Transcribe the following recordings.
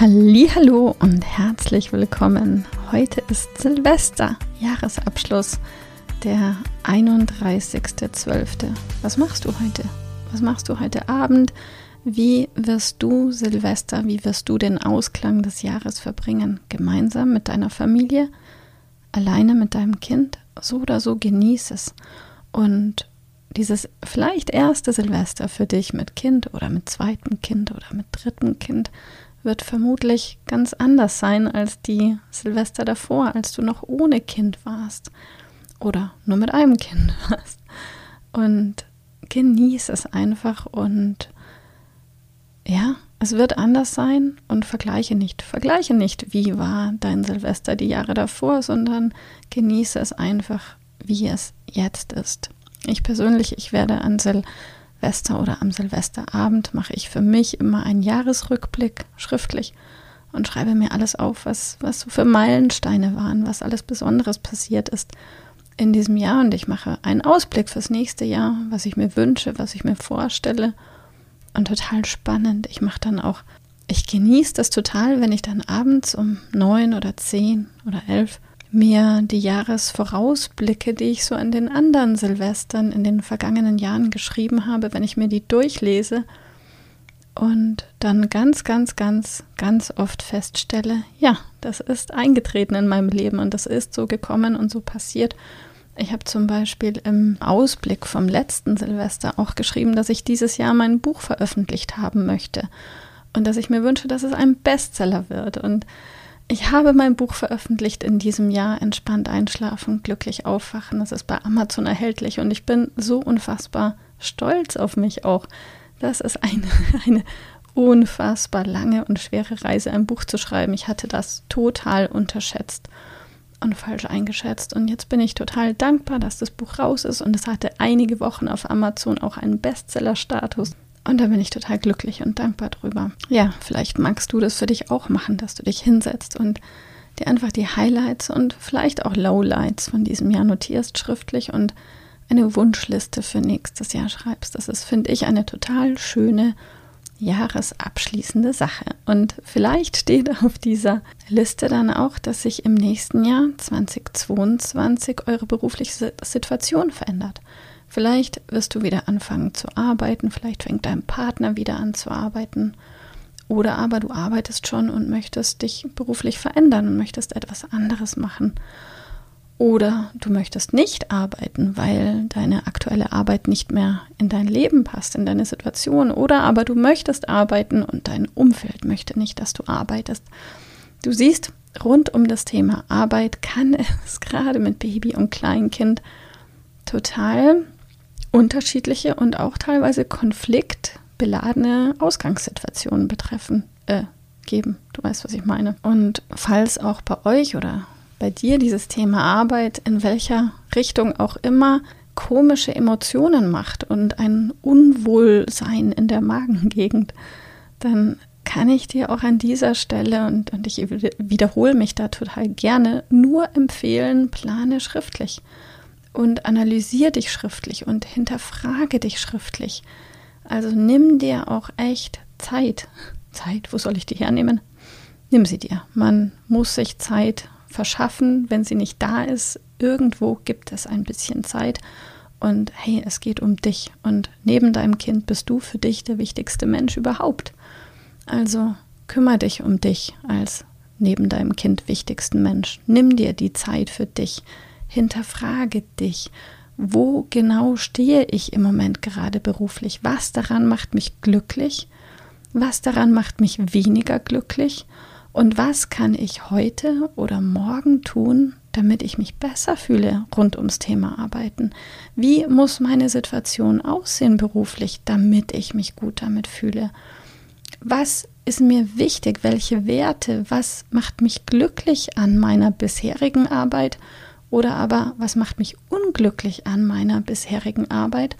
Hallo und herzlich willkommen. Heute ist Silvester, Jahresabschluss, der 31.12. Was machst du heute? Was machst du heute Abend? Wie wirst du Silvester, wie wirst du den Ausklang des Jahres verbringen? Gemeinsam mit deiner Familie? Alleine mit deinem Kind? So oder so genieß es. Und dieses vielleicht erste Silvester für dich mit Kind oder mit zweitem Kind oder mit drittem Kind wird vermutlich ganz anders sein als die Silvester davor, als du noch ohne Kind warst oder nur mit einem Kind warst. Und genieß es einfach und ja, es wird anders sein und vergleiche nicht. Vergleiche nicht, wie war dein Silvester die Jahre davor, sondern genieße es einfach, wie es jetzt ist. Ich persönlich, ich werde an Silvester Silvester oder am Silvesterabend mache ich für mich immer einen Jahresrückblick schriftlich und schreibe mir alles auf, was, was so für Meilensteine waren, was alles Besonderes passiert ist in diesem Jahr. Und ich mache einen Ausblick fürs nächste Jahr, was ich mir wünsche, was ich mir vorstelle. Und total spannend. Ich mache dann auch, ich genieße das total, wenn ich dann abends um neun oder zehn oder elf mir die Jahresvorausblicke, die ich so an den anderen Silvestern in den vergangenen Jahren geschrieben habe, wenn ich mir die durchlese und dann ganz, ganz, ganz, ganz oft feststelle, ja, das ist eingetreten in meinem Leben und das ist so gekommen und so passiert. Ich habe zum Beispiel im Ausblick vom letzten Silvester auch geschrieben, dass ich dieses Jahr mein Buch veröffentlicht haben möchte und dass ich mir wünsche, dass es ein Bestseller wird und ich habe mein Buch veröffentlicht in diesem Jahr, Entspannt einschlafen, glücklich aufwachen. Das ist bei Amazon erhältlich und ich bin so unfassbar stolz auf mich auch. Das ist eine, eine unfassbar lange und schwere Reise, ein Buch zu schreiben. Ich hatte das total unterschätzt und falsch eingeschätzt. Und jetzt bin ich total dankbar, dass das Buch raus ist und es hatte einige Wochen auf Amazon auch einen Bestseller-Status. Und da bin ich total glücklich und dankbar drüber. Ja, vielleicht magst du das für dich auch machen, dass du dich hinsetzt und dir einfach die Highlights und vielleicht auch Lowlights von diesem Jahr notierst schriftlich und eine Wunschliste für nächstes Jahr schreibst. Das ist, finde ich, eine total schöne jahresabschließende Sache. Und vielleicht steht auf dieser Liste dann auch, dass sich im nächsten Jahr 2022 eure berufliche Situation verändert. Vielleicht wirst du wieder anfangen zu arbeiten, vielleicht fängt dein Partner wieder an zu arbeiten. Oder aber du arbeitest schon und möchtest dich beruflich verändern und möchtest etwas anderes machen. Oder du möchtest nicht arbeiten, weil deine aktuelle Arbeit nicht mehr in dein Leben passt, in deine Situation. Oder aber du möchtest arbeiten und dein Umfeld möchte nicht, dass du arbeitest. Du siehst, rund um das Thema Arbeit kann es gerade mit Baby und Kleinkind total unterschiedliche und auch teilweise konfliktbeladene Ausgangssituationen betreffen, äh, geben. Du weißt, was ich meine. Und falls auch bei euch oder bei dir dieses Thema Arbeit in welcher Richtung auch immer komische Emotionen macht und ein Unwohlsein in der Magengegend, dann kann ich dir auch an dieser Stelle, und, und ich wiederhole mich da total gerne, nur empfehlen, plane schriftlich und analysiere dich schriftlich und hinterfrage dich schriftlich. Also nimm dir auch echt Zeit. Zeit, wo soll ich die hernehmen? Nimm sie dir. Man muss sich Zeit verschaffen, wenn sie nicht da ist. Irgendwo gibt es ein bisschen Zeit. Und hey, es geht um dich. Und neben deinem Kind bist du für dich der wichtigste Mensch überhaupt. Also kümmere dich um dich als neben deinem Kind wichtigsten Mensch. Nimm dir die Zeit für dich. Hinterfrage dich. Wo genau stehe ich im Moment gerade beruflich? Was daran macht mich glücklich? Was daran macht mich weniger glücklich? Und was kann ich heute oder morgen tun, damit ich mich besser fühle rund ums Thema Arbeiten? Wie muss meine Situation aussehen beruflich, damit ich mich gut damit fühle? was ist mir wichtig? Welche Werte? Was macht mich glücklich an meiner bisherigen Arbeit? Oder aber was macht mich unglücklich an meiner bisherigen Arbeit?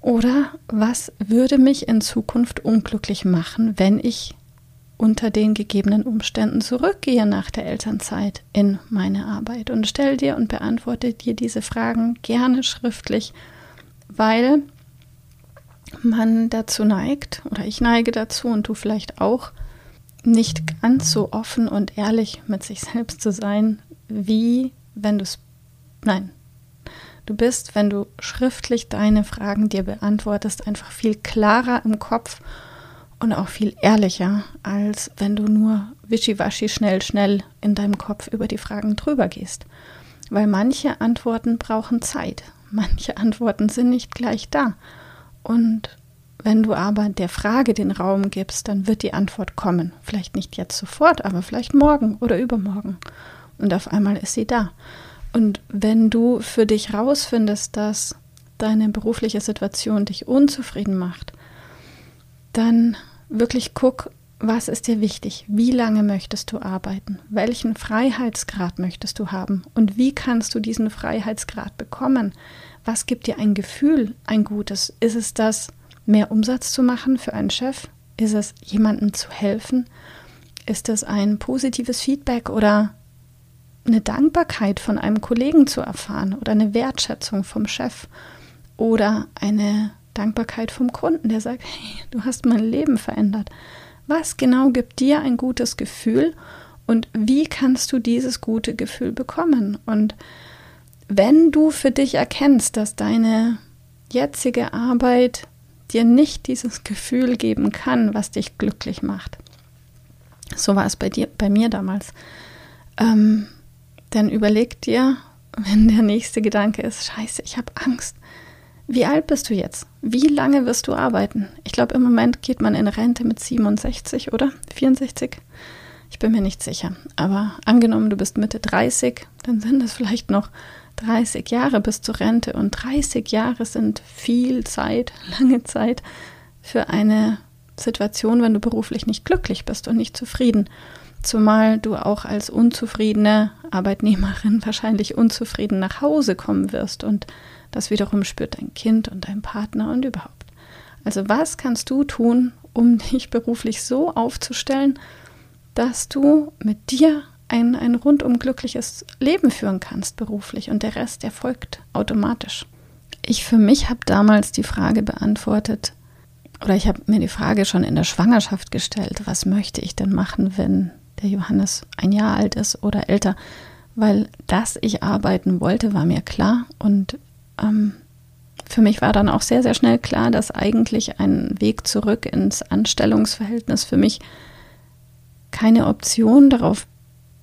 Oder was würde mich in Zukunft unglücklich machen, wenn ich unter den gegebenen Umständen zurückgehe nach der Elternzeit in meine Arbeit? Und stell dir und beantworte dir diese Fragen gerne schriftlich, weil man dazu neigt, oder ich neige dazu und du vielleicht auch, nicht ganz so offen und ehrlich mit sich selbst zu sein, wie wenn du es, nein, du bist, wenn du schriftlich deine Fragen dir beantwortest, einfach viel klarer im Kopf und auch viel ehrlicher, als wenn du nur wischiwaschi schnell, schnell in deinem Kopf über die Fragen drüber gehst. Weil manche Antworten brauchen Zeit, manche Antworten sind nicht gleich da. Und wenn du aber der Frage den Raum gibst, dann wird die Antwort kommen. Vielleicht nicht jetzt sofort, aber vielleicht morgen oder übermorgen. Und auf einmal ist sie da. Und wenn du für dich rausfindest, dass deine berufliche Situation dich unzufrieden macht, dann wirklich guck, was ist dir wichtig? Wie lange möchtest du arbeiten? Welchen Freiheitsgrad möchtest du haben? Und wie kannst du diesen Freiheitsgrad bekommen? was gibt dir ein Gefühl, ein gutes? Ist es das, mehr Umsatz zu machen für einen Chef? Ist es, jemandem zu helfen? Ist es ein positives Feedback oder eine Dankbarkeit von einem Kollegen zu erfahren oder eine Wertschätzung vom Chef oder eine Dankbarkeit vom Kunden, der sagt, hey, du hast mein Leben verändert. Was genau gibt dir ein gutes Gefühl und wie kannst du dieses gute Gefühl bekommen? Und wenn du für dich erkennst, dass deine jetzige Arbeit dir nicht dieses Gefühl geben kann, was dich glücklich macht. So war es bei dir, bei mir damals. Ähm, dann überleg dir, wenn der nächste Gedanke ist, scheiße, ich habe Angst. Wie alt bist du jetzt? Wie lange wirst du arbeiten? Ich glaube, im Moment geht man in Rente mit 67 oder 64. Ich bin mir nicht sicher. Aber angenommen, du bist Mitte 30, dann sind es vielleicht noch 30 Jahre bis zur Rente und 30 Jahre sind viel Zeit, lange Zeit für eine Situation, wenn du beruflich nicht glücklich bist und nicht zufrieden. Zumal du auch als unzufriedene Arbeitnehmerin wahrscheinlich unzufrieden nach Hause kommen wirst und das wiederum spürt dein Kind und dein Partner und überhaupt. Also was kannst du tun, um dich beruflich so aufzustellen, dass du mit dir ein, ein rundum glückliches Leben führen kannst beruflich und der Rest erfolgt automatisch. Ich für mich habe damals die Frage beantwortet, oder ich habe mir die Frage schon in der Schwangerschaft gestellt, was möchte ich denn machen, wenn der Johannes ein Jahr alt ist oder älter, weil dass ich arbeiten wollte, war mir klar und ähm, für mich war dann auch sehr, sehr schnell klar, dass eigentlich ein Weg zurück ins Anstellungsverhältnis für mich keine Option darauf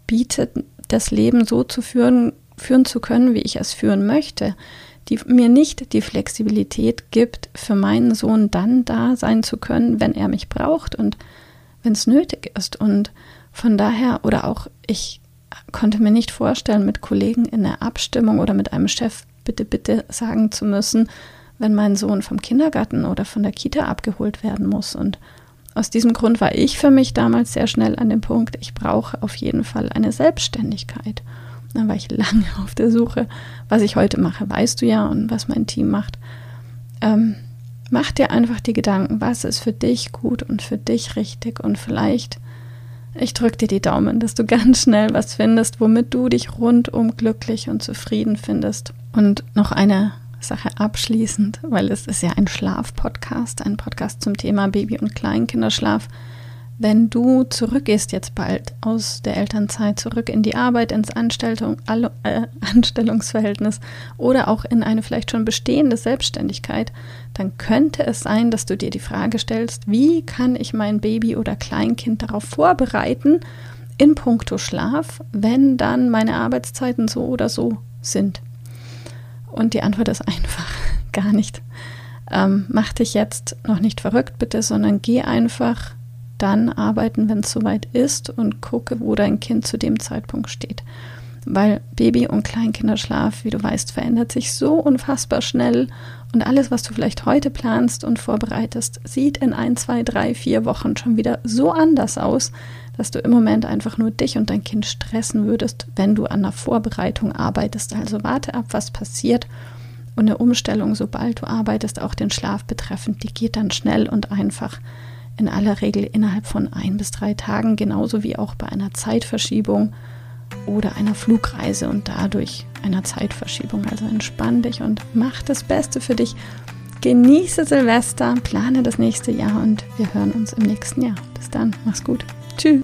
bietet, das Leben so zu führen, führen zu können, wie ich es führen möchte, die mir nicht die Flexibilität gibt, für meinen Sohn dann da sein zu können, wenn er mich braucht und wenn es nötig ist. Und von daher, oder auch ich konnte mir nicht vorstellen, mit Kollegen in der Abstimmung oder mit einem Chef bitte, bitte sagen zu müssen, wenn mein Sohn vom Kindergarten oder von der Kita abgeholt werden muss. Und aus diesem Grund war ich für mich damals sehr schnell an dem Punkt, ich brauche auf jeden Fall eine Selbstständigkeit. Dann war ich lange auf der Suche. Was ich heute mache, weißt du ja und was mein Team macht. Ähm, mach dir einfach die Gedanken, was ist für dich gut und für dich richtig und vielleicht, ich drücke dir die Daumen, dass du ganz schnell was findest, womit du dich rundum glücklich und zufrieden findest. Und noch eine Sache abschließend, weil es ist ja ein Schlaf-Podcast, ein Podcast zum Thema Baby- und Kleinkinderschlaf. Wenn du zurückgehst jetzt bald aus der Elternzeit, zurück in die Arbeit, ins Anstellung, äh, Anstellungsverhältnis oder auch in eine vielleicht schon bestehende Selbstständigkeit, dann könnte es sein, dass du dir die Frage stellst, wie kann ich mein Baby oder Kleinkind darauf vorbereiten, in puncto Schlaf, wenn dann meine Arbeitszeiten so oder so sind. Und die Antwort ist einfach gar nicht. Ähm, mach dich jetzt noch nicht verrückt, bitte, sondern geh einfach dann arbeiten, wenn es soweit ist und gucke, wo dein Kind zu dem Zeitpunkt steht. weil Baby- und Kleinkinderschlaf, wie du weißt, verändert sich so unfassbar schnell und alles, was du vielleicht heute planst und vorbereitest, sieht in ein, zwei, drei, vier Wochen schon wieder so anders aus, dass du im Moment einfach nur dich und dein Kind stressen würdest, wenn du an der Vorbereitung arbeitest. Also warte ab, was passiert. Und eine Umstellung, sobald du arbeitest, auch den Schlaf betreffend, die geht dann schnell und einfach in aller Regel innerhalb von ein bis drei Tagen, genauso wie auch bei einer Zeitverschiebung oder einer Flugreise und dadurch einer Zeitverschiebung. Also entspann dich und mach das Beste für dich. Genieße Silvester, plane das nächste Jahr und wir hören uns im nächsten Jahr. Bis dann, mach's gut. Tschüss.